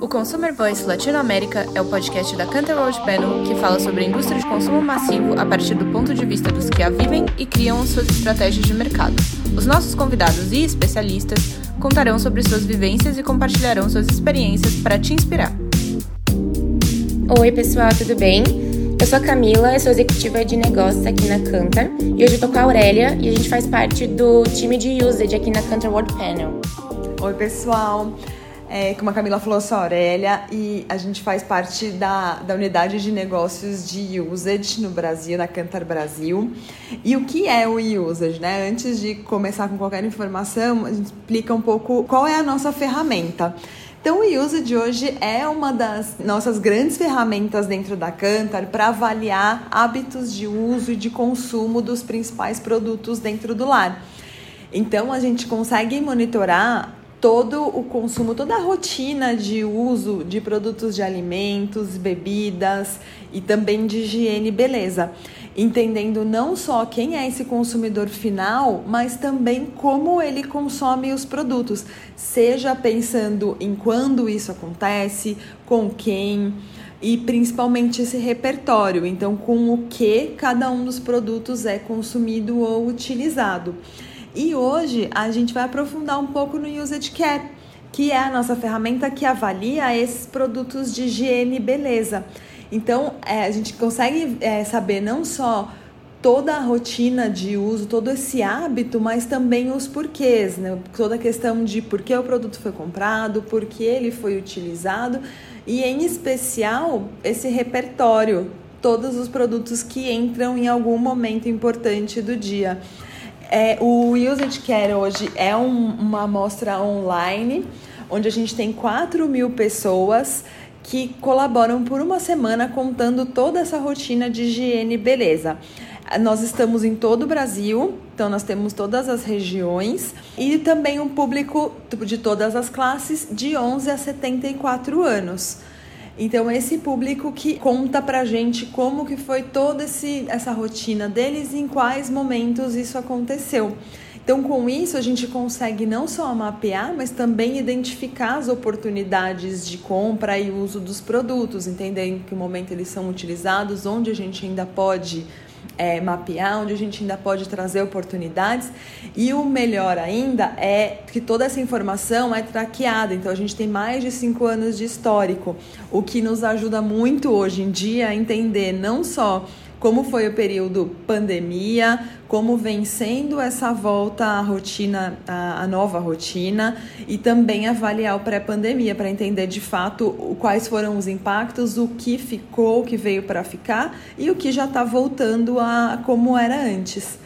O Consumer Voice Latinoamérica é o podcast da Canter World Panel que fala sobre a indústria de consumo massivo a partir do ponto de vista dos que a vivem e criam suas estratégias de mercado. Os nossos convidados e especialistas contarão sobre suas vivências e compartilharão suas experiências para te inspirar. Oi, pessoal, tudo bem? Eu sou a Camila, eu sou executiva de negócios aqui na Cantar e hoje eu tô com a Aurélia e a gente faz parte do time de usage aqui na Cantar World Panel. Oi, pessoal. É, como a Camila falou, eu sou a Aurélia e a gente faz parte da, da unidade de negócios de usage no Brasil, na Cantar Brasil. E o que é o usage, né? Antes de começar com qualquer informação, a gente explica um pouco qual é a nossa ferramenta. Então, o Usage hoje é uma das nossas grandes ferramentas dentro da Cantar para avaliar hábitos de uso e de consumo dos principais produtos dentro do lar. Então, a gente consegue monitorar todo o consumo, toda a rotina de uso de produtos de alimentos, bebidas e também de higiene beleza. Entendendo não só quem é esse consumidor final, mas também como ele consome os produtos, seja pensando em quando isso acontece, com quem e principalmente esse repertório, então com o que cada um dos produtos é consumido ou utilizado. E hoje a gente vai aprofundar um pouco no Usage Care, que é a nossa ferramenta que avalia esses produtos de higiene e beleza. Então é, a gente consegue é, saber não só toda a rotina de uso, todo esse hábito, mas também os porquês, né? Toda a questão de por que o produto foi comprado, por que ele foi utilizado e, em especial, esse repertório, todos os produtos que entram em algum momento importante do dia. É, o Usage Care hoje é um, uma amostra online, onde a gente tem 4 mil pessoas que colaboram por uma semana contando toda essa rotina de higiene e beleza. Nós estamos em todo o Brasil, então nós temos todas as regiões e também um público de todas as classes de 11 a 74 anos. Então esse público que conta pra gente como que foi toda esse, essa rotina deles e em quais momentos isso aconteceu. Então, com isso, a gente consegue não só mapear, mas também identificar as oportunidades de compra e uso dos produtos, entender em que momento eles são utilizados, onde a gente ainda pode é, mapear, onde a gente ainda pode trazer oportunidades. E o melhor ainda é que toda essa informação é traqueada. Então a gente tem mais de cinco anos de histórico, o que nos ajuda muito hoje em dia a entender não só como foi o período pandemia, como vem sendo essa volta à rotina, à, nova rotina, e também avaliar o pré-pandemia para entender de fato quais foram os impactos, o que ficou, o que veio para ficar e o que já está voltando a como era antes.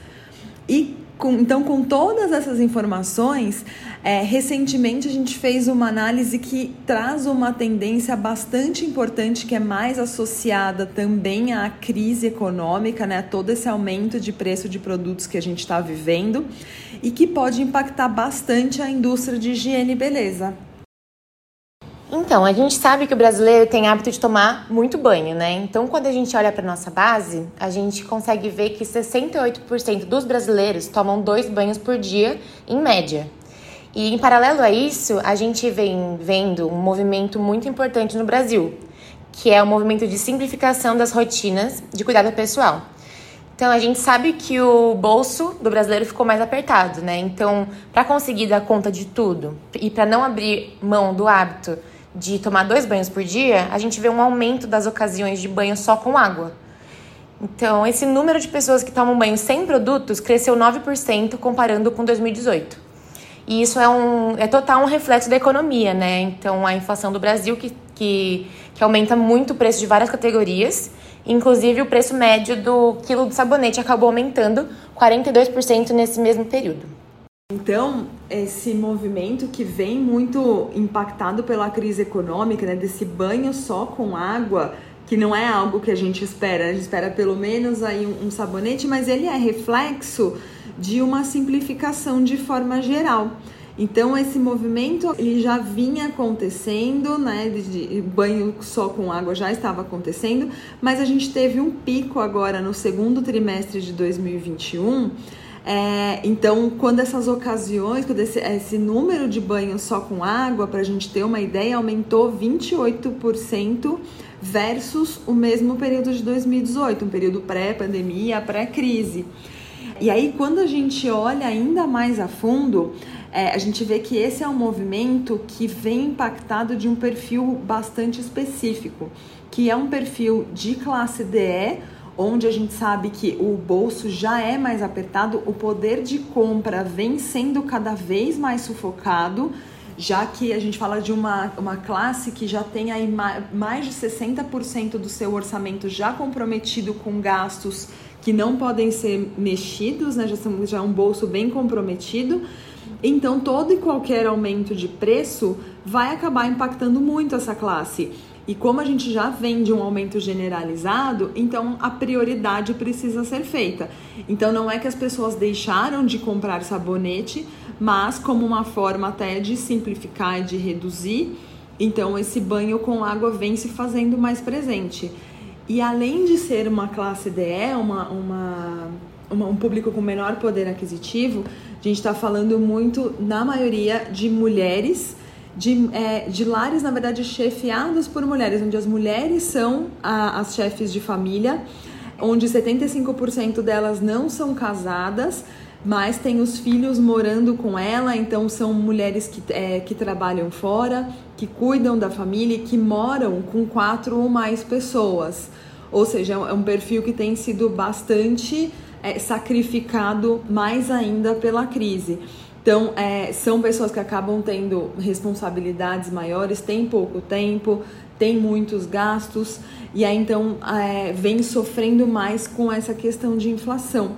E com, então, com todas essas informações, é, recentemente a gente fez uma análise que traz uma tendência bastante importante, que é mais associada também à crise econômica, né, todo esse aumento de preço de produtos que a gente está vivendo e que pode impactar bastante a indústria de higiene e beleza. Então, a gente sabe que o brasileiro tem hábito de tomar muito banho, né? Então, quando a gente olha para nossa base, a gente consegue ver que 68% dos brasileiros tomam dois banhos por dia, em média. E em paralelo a isso, a gente vem vendo um movimento muito importante no Brasil, que é o movimento de simplificação das rotinas de cuidado pessoal. Então a gente sabe que o bolso do brasileiro ficou mais apertado, né? Então, para conseguir dar conta de tudo e para não abrir mão do hábito de tomar dois banhos por dia, a gente vê um aumento das ocasiões de banho só com água. Então, esse número de pessoas que tomam banho sem produtos cresceu 9% comparando com 2018. E isso é, um, é total um reflexo da economia, né? Então, a inflação do Brasil, que, que, que aumenta muito o preço de várias categorias, inclusive o preço médio do quilo de sabonete acabou aumentando 42% nesse mesmo período. Então, esse movimento que vem muito impactado pela crise econômica, né, desse banho só com água, que não é algo que a gente espera, a gente espera pelo menos aí um, sabonete, mas ele é reflexo de uma simplificação de forma geral. Então esse movimento ele já vinha acontecendo, né? De, de, banho só com água já estava acontecendo, mas a gente teve um pico agora no segundo trimestre de 2021 É, então, quando essas ocasiões, quando esse, esse número de banhos só com água, para a gente ter uma ideia, aumentou 28% versus o mesmo período de 2018, um período pré-pandemia, pré-crise. E aí, quando a gente olha ainda mais a fundo, é, a gente vê que esse é um movimento que vem impactado de um perfil bastante específico, que é um perfil de classe DE, onde a gente sabe que o bolso já é mais apertado, o poder de compra vem sendo cada vez mais sufocado, já que a gente fala de uma, uma classe que já tem aí mais de 60% do seu orçamento já comprometido com gastos que não podem ser mexidos, né? já, são, já é um bolso bem comprometido. Então, todo e qualquer aumento de preço vai acabar impactando muito essa classe. E como a gente já vem de um aumento generalizado, então a prioridade precisa ser feita. Então não é que as pessoas deixaram de comprar sabonete, mas como uma forma até de simplificar e de reduzir, então esse banho com água vem se fazendo mais presente. E além de ser uma classe DE, uma, uma, uma um público com menor poder aquisitivo, a gente está falando muito, na maioria, de mulheres de, é, de lares, na verdade, chefiados por mulheres, onde as mulheres são a, as chefes de família, onde 75% delas não são casadas, mas têm os filhos morando com ela, então são mulheres que, é, que trabalham fora, que cuidam da família e que moram com quatro ou mais pessoas. Ou seja, é um perfil que tem sido bastante é, sacrificado mais ainda pela crise. Então, é, são pessoas que acabam tendo responsabilidades maiores, têm pouco tempo, têm muitos gastos, e aí então é, vem sofrendo mais com essa questão de inflação.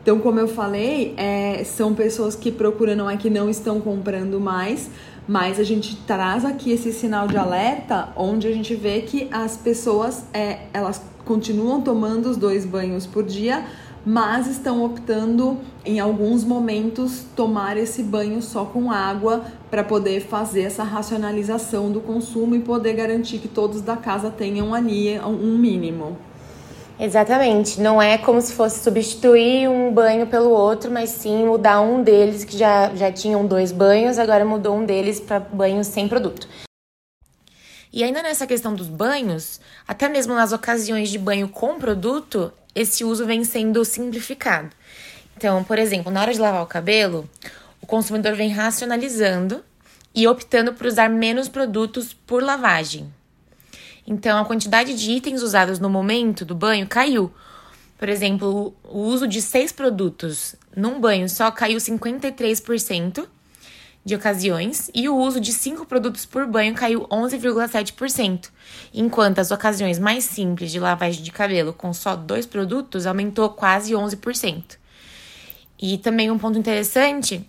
Então, como eu falei, é, são pessoas que procuram, não é que não estão comprando mais, mas a gente traz aqui esse sinal de alerta, onde a gente vê que as pessoas é, elas continuam tomando os dois banhos por dia, mas estão optando em alguns momentos tomar esse banho só com água para poder fazer essa racionalização do consumo e poder garantir que todos da casa tenham ali um mínimo. Exatamente, não é como se fosse substituir um banho pelo outro, mas sim mudar um deles que já, já tinham dois banhos, agora mudou um deles para banho sem produto. E ainda nessa questão dos banhos, até mesmo nas ocasiões de banho com produto, esse uso vem sendo simplificado. Então, por exemplo, na hora de lavar o cabelo, o consumidor vem racionalizando e optando por usar menos produtos por lavagem. Então, a quantidade de itens usados no momento do banho caiu. Por exemplo, o uso de seis produtos num banho só caiu 53% de ocasiões e o uso de cinco produtos por banho caiu 11,7%, enquanto as ocasiões mais simples de lavagem de cabelo com só dois produtos aumentou quase 11%. E também um ponto interessante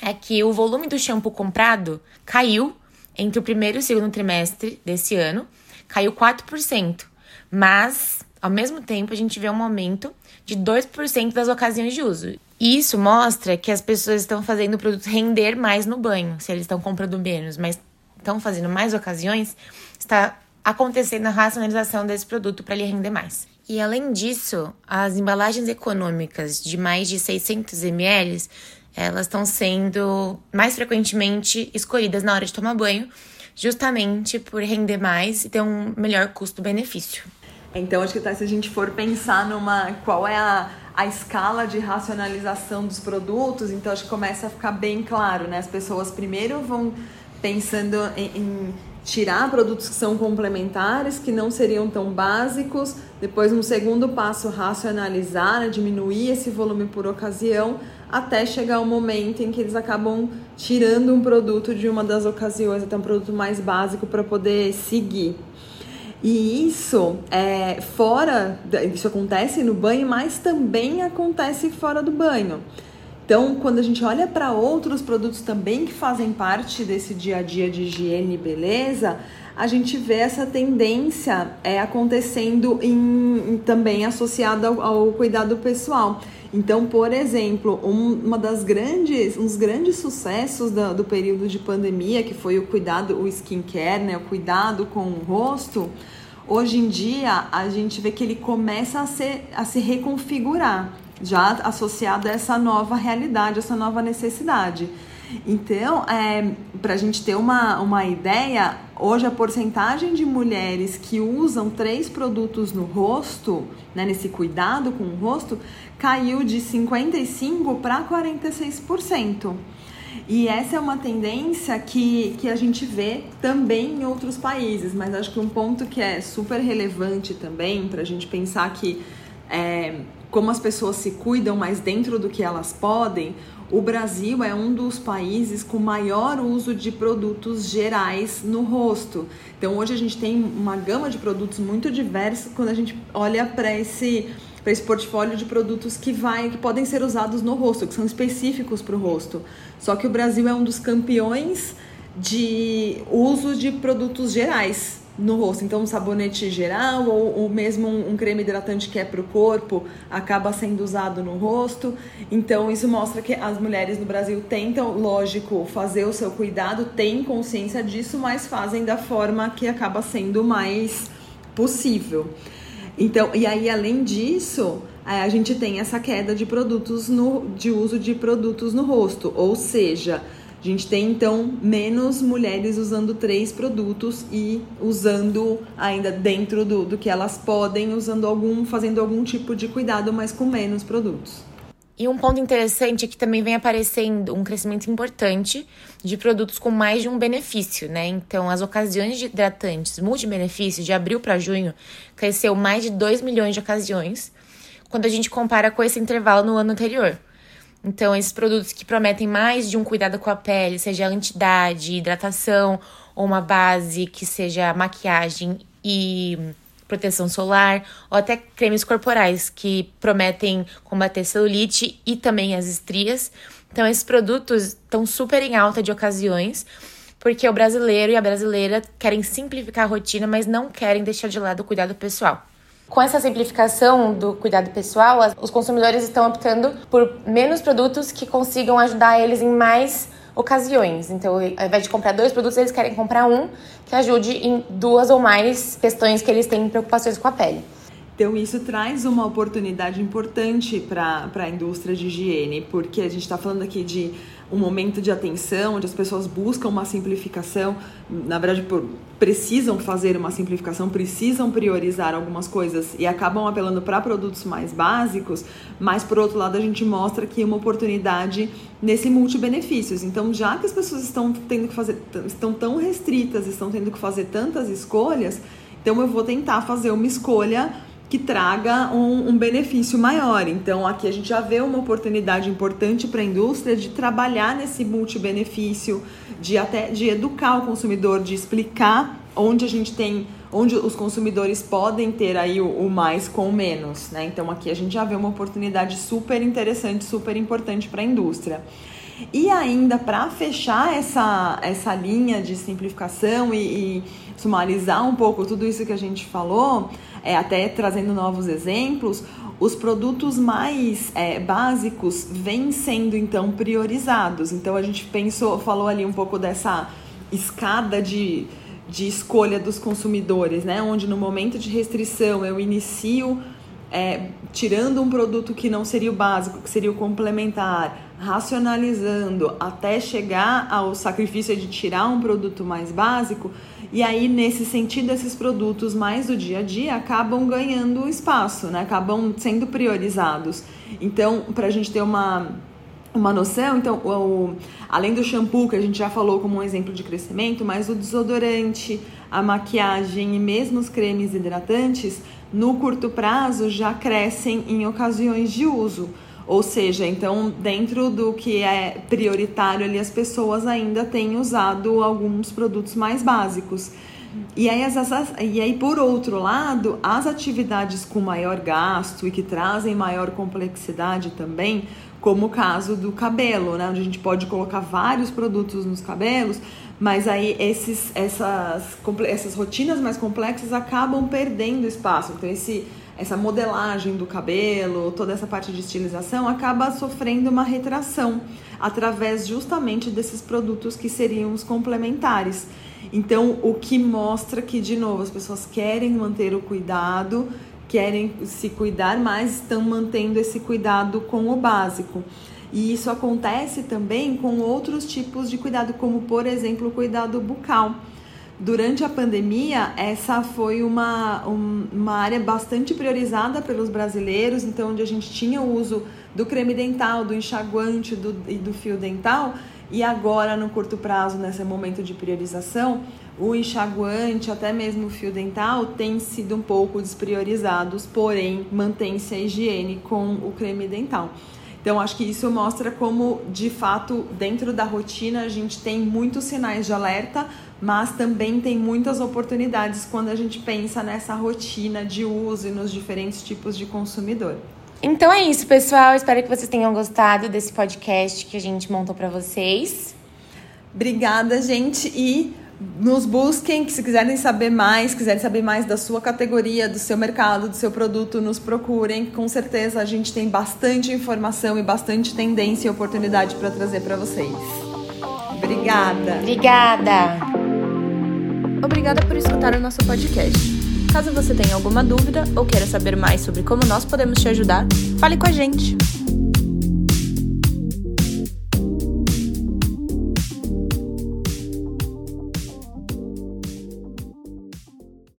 é que o volume do shampoo comprado caiu entre o primeiro e o segundo trimestre desse ano, caiu 4%, mas ao mesmo tempo a gente vê um aumento de 2% das ocasiões de uso. E isso mostra que as pessoas estão fazendo o produto render mais no banho, se eles estão comprando menos, mas estão fazendo mais ocasiões, está acontecendo a racionalização desse produto para ele render mais. E além disso, as embalagens econômicas de mais de 600 ml, elas estão sendo mais frequentemente escolhidas na hora de tomar banho, justamente por render mais e ter um melhor custo-benefício. Então, acho que tá, se a gente for pensar numa qual é a, a escala de racionalização dos produtos, então acho que começa a ficar bem claro, né? As pessoas primeiro vão pensando em, em tirar produtos que são complementares, que não seriam tão básicos, depois no segundo passo racionalizar, né? diminuir esse volume por ocasião, até chegar o momento em que eles acabam tirando um produto de uma das ocasiões, até um produto mais básico para poder seguir. E isso é fora, isso acontece no banho, mas também acontece fora do banho. Então, quando a gente olha para outros produtos também que fazem parte desse dia a dia de higiene e beleza, a gente vê essa tendência é, acontecendo em, também associada ao, ao, cuidado pessoal. Então, por exemplo, um, uma das grandes, uns grandes sucessos do, do período de pandemia, que foi o cuidado, o skincare, né, o cuidado com o rosto, hoje em dia a gente vê que ele começa a, ser, a se reconfigurar. já associado a essa nova realidade, essa nova necessidade. Então, é, para a gente ter uma, uma ideia, hoje a porcentagem de mulheres que usam três produtos no rosto, né, nesse cuidado com o rosto, caiu de 55% para 46%. E essa é uma tendência que, que a gente vê também em outros países, mas acho que um ponto que é super relevante também para a gente pensar que é, como as pessoas se cuidam mais dentro do que elas podem, o Brasil é um dos países com maior uso de produtos gerais no rosto. Então hoje a gente tem uma gama de produtos muito diversa quando a gente olha para esse para esse portfólio de produtos que vai que podem ser usados no rosto, que são específicos para o rosto. Só que o Brasil é um dos campeões de uso de produtos gerais no rosto. Então, um sabonete geral ou, ou mesmo um, um, creme hidratante que é para o corpo acaba sendo usado no rosto. Então, isso mostra que as mulheres no Brasil tentam, lógico, fazer o seu cuidado, têm consciência disso, mas fazem da forma que acaba sendo mais possível. Então, e aí além disso, a gente tem essa queda de produtos no, de uso de produtos no rosto, ou seja, a gente tem então menos mulheres usando três produtos e usando ainda dentro do, do que elas podem, usando algum, fazendo algum tipo de cuidado, mas com menos produtos. E um ponto interessante é que também vem aparecendo um crescimento importante de produtos com mais de um benefício, né? Então, as ocasiões de hidratantes multibenefícios de abril para junho cresceu mais de 2 milhões de ocasiões quando a gente compara com esse intervalo no ano anterior. Então, esses produtos que prometem mais de um cuidado com a pele, seja entidade, hidratação ou uma base que seja maquiagem e proteção solar ou até cremes corporais que prometem combater celulite e também as estrias. Então, esses produtos estão super em alta de ocasiões, porque o brasileiro e a brasileira querem simplificar a rotina, mas não querem deixar de lado o cuidado pessoal. Com essa simplificação do cuidado pessoal, os consumidores estão optando por menos produtos que consigam ajudar eles em mais ocasiões. Então, ao invés de comprar dois produtos, eles querem comprar um que ajude em duas ou mais questões que eles têm preocupações com a pele. Então, isso traz uma oportunidade importante para a indústria de higiene, porque a gente está falando aqui de um momento de atenção, onde as pessoas buscam uma simplificação, na verdade, precisam fazer uma simplificação, precisam priorizar algumas coisas e acabam apelando para produtos mais básicos, mas por outro lado, a gente mostra que uma oportunidade nesse multi-benefícios. Então, já que as pessoas estão tendo que fazer, estão tão restritas, estão tendo que fazer tantas escolhas, então eu vou tentar fazer uma escolha que traga um, um, benefício maior. Então, aqui a gente já vê uma oportunidade importante para a indústria de trabalhar nesse multibenefício, de até de educar o consumidor, de explicar onde a gente tem, onde os consumidores podem ter aí o, o mais com o menos, né? Então, aqui a gente já vê uma oportunidade super interessante, super importante para a indústria. E ainda para fechar essa, essa linha de simplificação e, e sumarizar um pouco tudo isso que a gente falou, é, até trazendo novos exemplos, os produtos mais é, básicos vêm sendo então priorizados. Então a gente pensou, falou ali um pouco dessa escada de, de escolha dos consumidores, né? Onde no momento de restrição eu inicio é, tirando um produto que não seria o básico, que seria o complementar, racionalizando até chegar ao sacrifício de tirar um produto mais básico, e aí, nesse sentido, esses produtos mais do dia a dia acabam ganhando espaço, né? acabam sendo priorizados. Então, para a gente ter uma, uma noção, então, o, além do shampoo, que a gente já falou como um exemplo de crescimento, mas o desodorante, a maquiagem e mesmo os cremes hidratantes, no curto prazo já crescem em ocasiões de uso. Ou seja, então, dentro do que é prioritário ali, as pessoas ainda têm usado alguns produtos mais básicos. E aí, as, e aí, por outro lado, as atividades com maior gasto e que trazem maior complexidade também, como o caso do cabelo, né? Onde a gente pode colocar vários produtos nos cabelos, mas aí esses, essas, essas rotinas mais complexas acabam perdendo espaço. Então, esse essa modelagem do cabelo, toda essa parte de estilização acaba sofrendo uma retração através justamente desses produtos que seriam os complementares. Então, o que mostra que, de novo, as pessoas querem manter o cuidado, querem se cuidar mais estão mantendo esse cuidado com o básico. E isso acontece também com outros tipos de cuidado, como por exemplo o cuidado bucal. Durante a pandemia, essa foi uma, uma área bastante priorizada pelos brasileiros, então onde a gente tinha o uso do creme dental, do enxaguante do, e do fio dental, e agora no curto prazo, nesse momento de priorização, o enxaguante, até mesmo o fio dental, tem sido um pouco despriorizados, porém mantém-se a higiene com o creme dental. Então, acho que isso mostra como, de fato, dentro da rotina, a gente tem muitos sinais de alerta, mas também tem muitas oportunidades quando a gente pensa nessa rotina de uso e nos diferentes tipos de consumidor. Então é isso, pessoal. Espero que vocês tenham gostado desse podcast que a gente montou para vocês. Obrigada, gente, e nos busquem, que se quiserem saber mais, quiserem saber mais da sua categoria, do seu mercado, do seu produto, nos procurem. Com certeza a gente tem bastante informação e bastante tendência e oportunidade para trazer para vocês. Obrigada. Obrigada. Obrigada por escutar o nosso podcast. Caso você tenha alguma dúvida ou queira saber mais sobre como nós podemos te ajudar, fale com a gente.